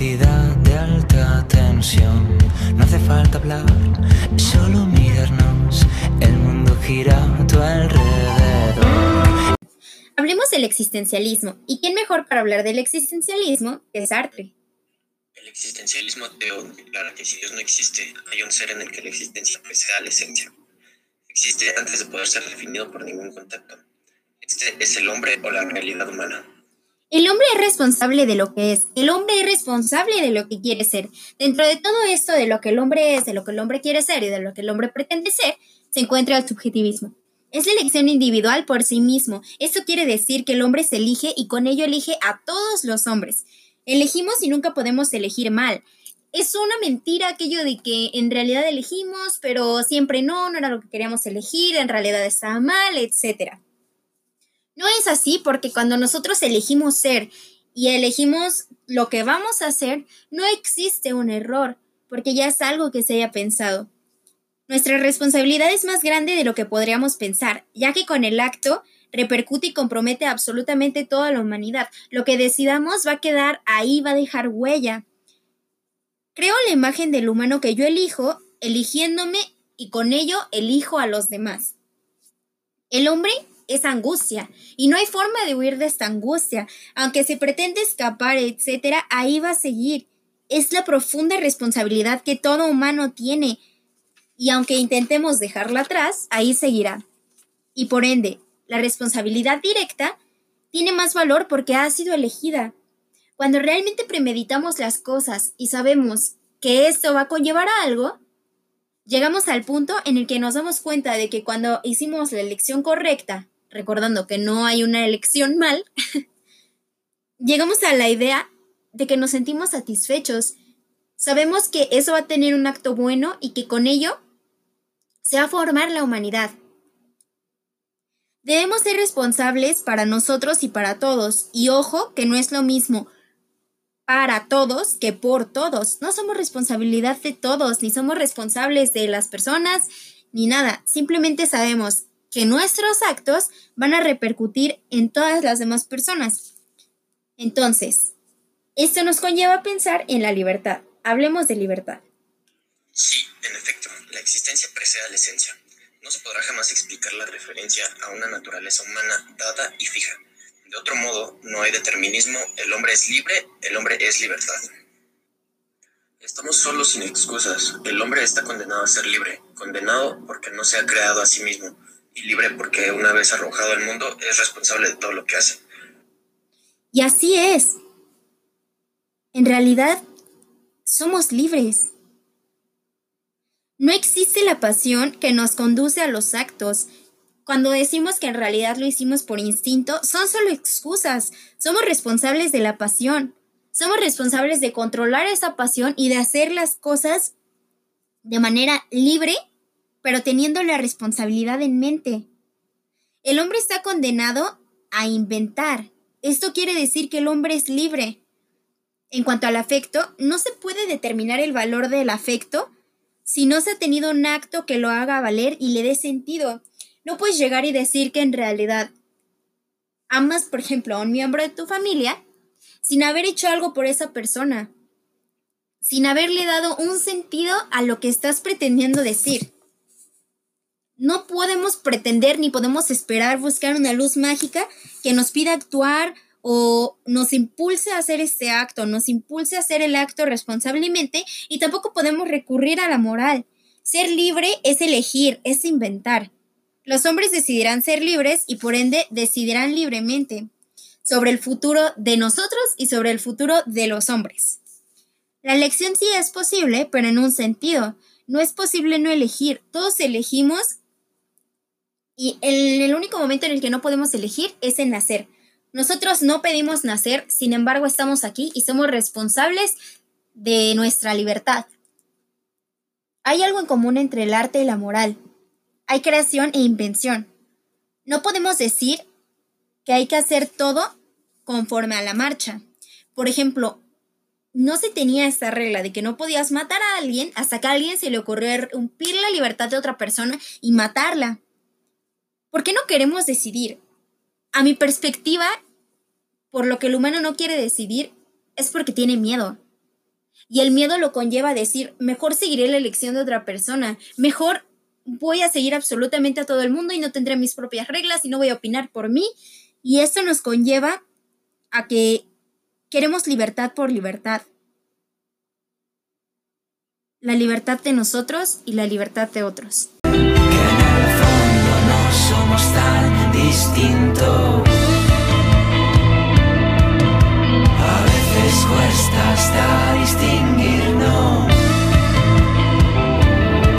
electricidad de alta tensión. No hace falta hablar, solo mirarnos. El mundo gira a tu alrededor. Hablemos del existencialismo. ¿Y quién mejor para hablar del existencialismo que Sartre? El existencialismo ateo declara que si Dios no existe, hay un ser en el que la existencia precede la esencia. Existe antes de poder ser definido por ningún contacto. Este es el hombre o la realidad humana. El hombre es responsable de lo que es, el hombre es responsable de lo que quiere ser. Dentro de todo esto, de lo que el hombre es, de lo que el hombre quiere ser y de lo que el hombre pretende ser, se encuentra el subjetivismo. Es la elección individual por sí mismo. Esto quiere decir que el hombre se elige y con ello elige a todos los hombres. Elegimos y nunca podemos elegir mal. Es una mentira aquello de que en realidad elegimos, pero siempre no, no era lo que queríamos elegir, en realidad estaba mal, etc. No es así porque cuando nosotros elegimos ser y elegimos lo que vamos a hacer, no existe un error, porque ya es algo que se haya pensado. Nuestra responsabilidad es más grande de lo que podríamos pensar, ya que con el acto repercute y compromete absolutamente toda la humanidad. Lo que decidamos va a quedar ahí, va a dejar huella. Creo la imagen del humano que yo elijo, eligiéndome y con ello elijo a los demás. El hombre es angustia y no hay forma de huir de esta angustia. Aunque se pretende escapar, etcétera, ahí va a seguir. Es la profunda responsabilidad que todo humano tiene y aunque intentemos dejarla atrás, ahí seguirá. Y por ende, la responsabilidad directa tiene más valor porque ha sido elegida. Cuando realmente premeditamos las cosas y sabemos que esto va a conllevar a algo, llegamos al punto en el que nos damos cuenta de que cuando hicimos la elección correcta, recordando que no hay una elección mal, llegamos a la idea de que nos sentimos satisfechos. Sabemos que eso va a tener un acto bueno y que con ello se va a formar la humanidad. Debemos ser responsables para nosotros y para todos. Y ojo, que no es lo mismo para todos que por todos. No somos responsabilidad de todos, ni somos responsables de las personas, ni nada. Simplemente sabemos que nuestros actos van a repercutir en todas las demás personas. Entonces, esto nos conlleva a pensar en la libertad. Hablemos de libertad. Sí, en efecto, la existencia precede a la esencia. No se podrá jamás explicar la referencia a una naturaleza humana dada y fija. De otro modo, no hay determinismo, el hombre es libre, el hombre es libertad. Estamos solos sin excusas. El hombre está condenado a ser libre, condenado porque no se ha creado a sí mismo, y libre porque una vez arrojado al mundo es responsable de todo lo que hace. Y así es. En realidad, somos libres. No existe la pasión que nos conduce a los actos. Cuando decimos que en realidad lo hicimos por instinto, son solo excusas. Somos responsables de la pasión. Somos responsables de controlar esa pasión y de hacer las cosas de manera libre, pero teniendo la responsabilidad en mente. El hombre está condenado a inventar. Esto quiere decir que el hombre es libre. En cuanto al afecto, no se puede determinar el valor del afecto si no se ha tenido un acto que lo haga valer y le dé sentido. No puedes llegar y decir que en realidad amas, por ejemplo, a un miembro de tu familia sin haber hecho algo por esa persona, sin haberle dado un sentido a lo que estás pretendiendo decir. No podemos pretender ni podemos esperar buscar una luz mágica que nos pida actuar o nos impulse a hacer este acto, nos impulse a hacer el acto responsablemente y tampoco podemos recurrir a la moral. Ser libre es elegir, es inventar. Los hombres decidirán ser libres y por ende decidirán libremente sobre el futuro de nosotros y sobre el futuro de los hombres. La elección sí es posible, pero en un sentido. No es posible no elegir. Todos elegimos y el, el único momento en el que no podemos elegir es en nacer. Nosotros no pedimos nacer, sin embargo estamos aquí y somos responsables de nuestra libertad. Hay algo en común entre el arte y la moral. Hay creación e invención. No podemos decir que hay que hacer todo conforme a la marcha. Por ejemplo, no se tenía esta regla de que no podías matar a alguien hasta que a alguien se le ocurrió romper la libertad de otra persona y matarla. ¿Por qué no queremos decidir? A mi perspectiva, por lo que el humano no quiere decidir es porque tiene miedo. Y el miedo lo conlleva a decir, mejor seguiré la elección de otra persona, mejor voy a seguir absolutamente a todo el mundo y no tendré mis propias reglas y no voy a opinar por mí. Y eso nos conlleva a que queremos libertad por libertad. La libertad de nosotros y la libertad de otros. Somos tan distintos.